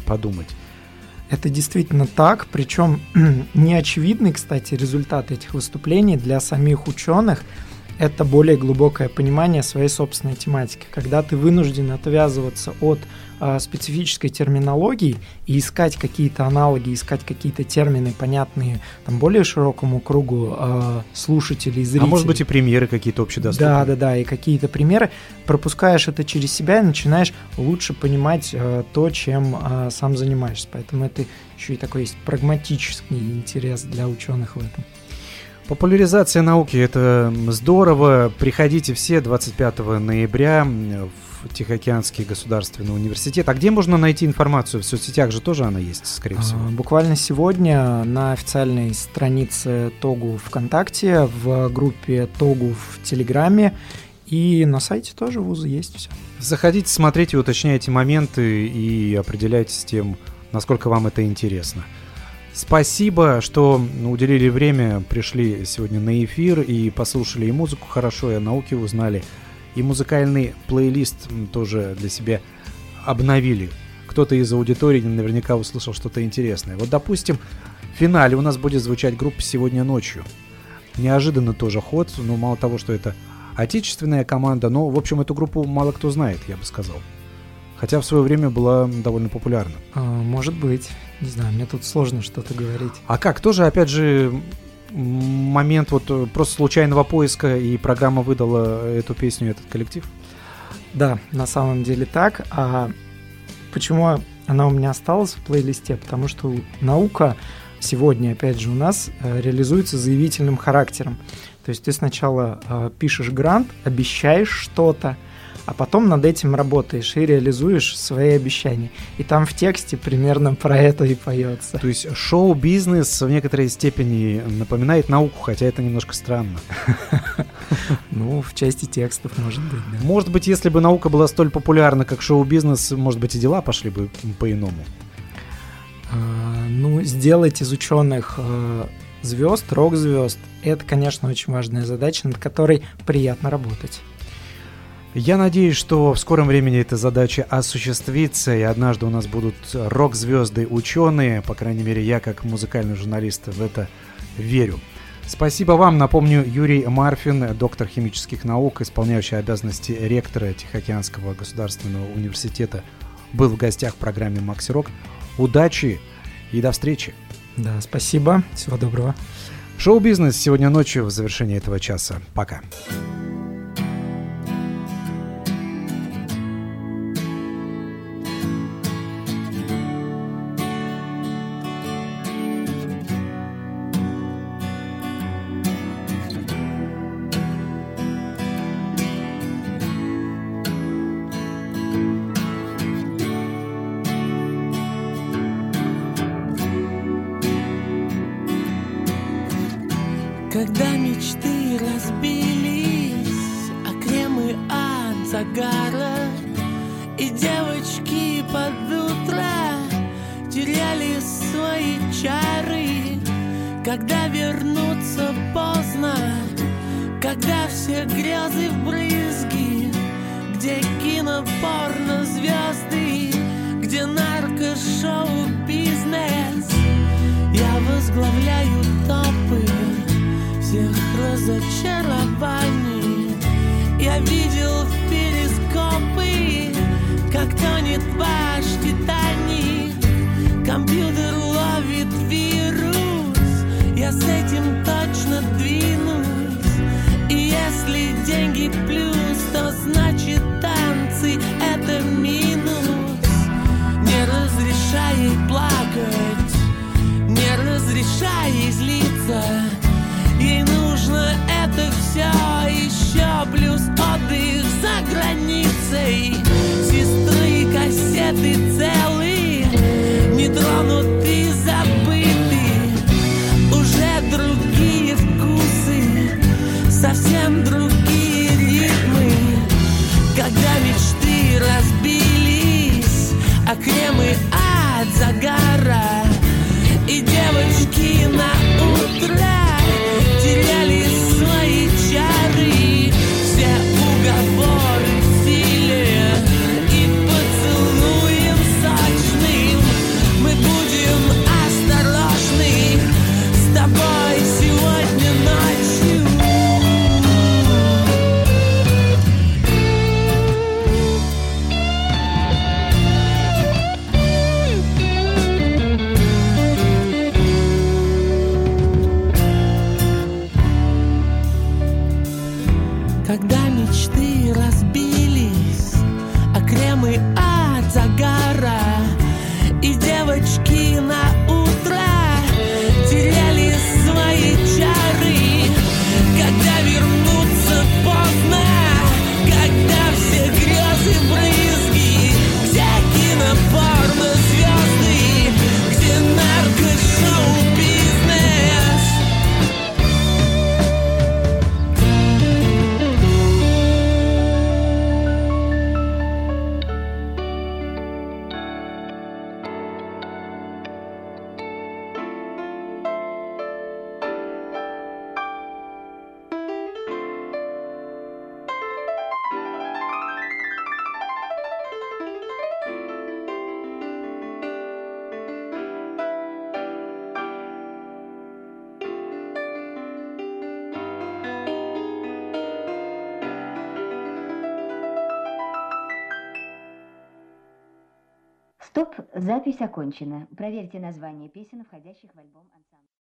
подумать. Это действительно так, причем [CLEARS THROAT] неочевидный, кстати, результат этих выступлений для самих ученых – это более глубокое понимание своей собственной тематики, когда ты вынужден отвязываться от э, специфической терминологии и искать какие-то аналоги, искать какие-то термины, понятные там более широкому кругу э, слушателей, зрителей. А может быть и примеры какие-то общедоступные. Да, да, да, и какие-то примеры. Пропускаешь это через себя и начинаешь лучше понимать э, то, чем э, сам занимаешься. Поэтому это еще и такой есть прагматический интерес для ученых в этом. Популяризация науки – это здорово. Приходите все 25 ноября в Тихоокеанский государственный университет. А где можно найти информацию? В соцсетях же тоже она есть, скорее всего. А, буквально сегодня на официальной странице ТОГУ ВКонтакте, в группе ТОГУ в Телеграме и на сайте тоже вуза есть все. Заходите, смотрите, уточняйте моменты и определяйтесь с тем, насколько вам это интересно. Спасибо, что уделили время, пришли сегодня на эфир и послушали и музыку хорошо, и о науке узнали, и музыкальный плейлист тоже для себя обновили. Кто-то из аудитории наверняка услышал что-то интересное. Вот, допустим, в финале у нас будет звучать группа «Сегодня ночью». Неожиданно тоже ход, но мало того, что это отечественная команда, но, в общем, эту группу мало кто знает, я бы сказал. Хотя в свое время была довольно популярна. А, может быть. Не знаю, мне тут сложно что-то говорить. А как? Тоже, опять же, момент вот э, просто случайного поиска, и программа выдала эту песню, этот коллектив? Да, на самом деле так. А почему она у меня осталась в плейлисте? Потому что наука сегодня, опять же, у нас э, реализуется заявительным характером. То есть ты сначала э, пишешь грант, обещаешь что-то, а потом над этим работаешь и реализуешь свои обещания. И там в тексте примерно [LAUGHS] про это и поется. То есть шоу-бизнес в некоторой степени напоминает науку, хотя это немножко странно. [LAUGHS] Ну, в части текстов, может быть, да. Может быть, если бы наука была столь популярна, как шоу-бизнес, может быть, и дела пошли бы по-иному. А, ну, сделать из ученых э, звезд, рок-звезд, это, конечно, очень важная задача, над которой приятно работать. Я надеюсь, что в скором времени эта задача осуществится, и однажды у нас будут рок-звезды ученые, по крайней мере, я как музыкальный журналист в это верю. Спасибо вам. Напомню, Юрий Марфин, доктор химических наук, исполняющий обязанности ректора Тихоокеанского государственного университета, был в гостях в программе «Макси Рок». Удачи и до встречи. Да, спасибо. Всего доброго. Шоу-бизнес сегодня ночью в завершении этого часа. Пока. Когда разбились, а кремы от загара И девочки на утро запись окончена. Проверьте название песен, входящих в альбом ансамбля.